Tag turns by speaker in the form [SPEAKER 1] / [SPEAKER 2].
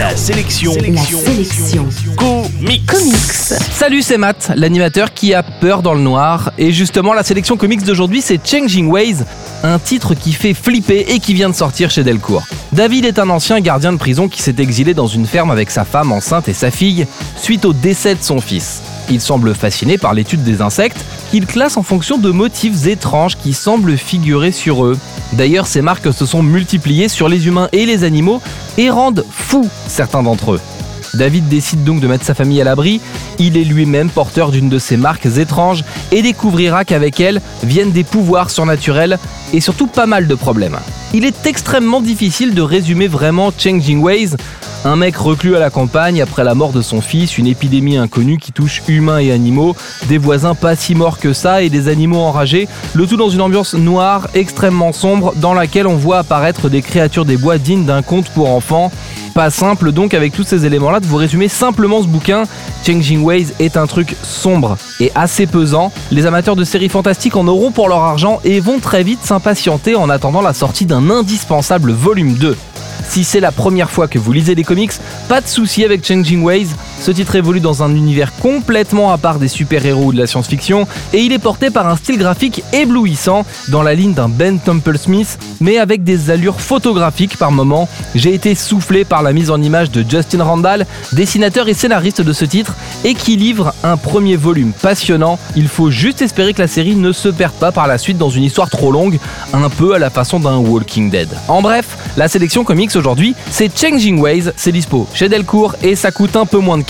[SPEAKER 1] La sélection.
[SPEAKER 2] La sélection.
[SPEAKER 1] Comics.
[SPEAKER 2] Comics.
[SPEAKER 3] Salut, c'est Matt, l'animateur qui a peur dans le noir. Et justement, la sélection comics d'aujourd'hui, c'est Changing Ways, un titre qui fait flipper et qui vient de sortir chez Delcourt. David est un ancien gardien de prison qui s'est exilé dans une ferme avec sa femme enceinte et sa fille suite au décès de son fils. Il semble fasciné par l'étude des insectes qu'il classe en fonction de motifs étranges qui semblent figurer sur eux. D'ailleurs, ces marques se sont multipliées sur les humains et les animaux et rendent fous certains d'entre eux. David décide donc de mettre sa famille à l'abri. Il est lui-même porteur d'une de ces marques étranges et découvrira qu'avec elles viennent des pouvoirs surnaturels et surtout pas mal de problèmes. Il est extrêmement difficile de résumer vraiment Changing Ways. Un mec reclus à la campagne après la mort de son fils, une épidémie inconnue qui touche humains et animaux, des voisins pas si morts que ça et des animaux enragés, le tout dans une ambiance noire, extrêmement sombre, dans laquelle on voit apparaître des créatures des bois dignes d'un conte pour enfants. Pas simple donc avec tous ces éléments-là de vous résumer simplement ce bouquin. Changing Ways est un truc sombre et assez pesant. Les amateurs de séries fantastiques en auront pour leur argent et vont très vite s'impatienter en attendant la sortie d'un indispensable volume 2. Si c'est la première fois que vous lisez des comics, pas de souci avec Changing Ways. Ce titre évolue dans un univers complètement à part des super-héros ou de la science-fiction, et il est porté par un style graphique éblouissant, dans la ligne d'un Ben Temple Smith, mais avec des allures photographiques par moments. J'ai été soufflé par la mise en image de Justin Randall, dessinateur et scénariste de ce titre, et qui livre un premier volume passionnant. Il faut juste espérer que la série ne se perde pas par la suite dans une histoire trop longue, un peu à la façon d'un Walking Dead. En bref, la sélection comics aujourd'hui, c'est Changing Ways, c'est dispo chez Delcourt et ça coûte un peu moins de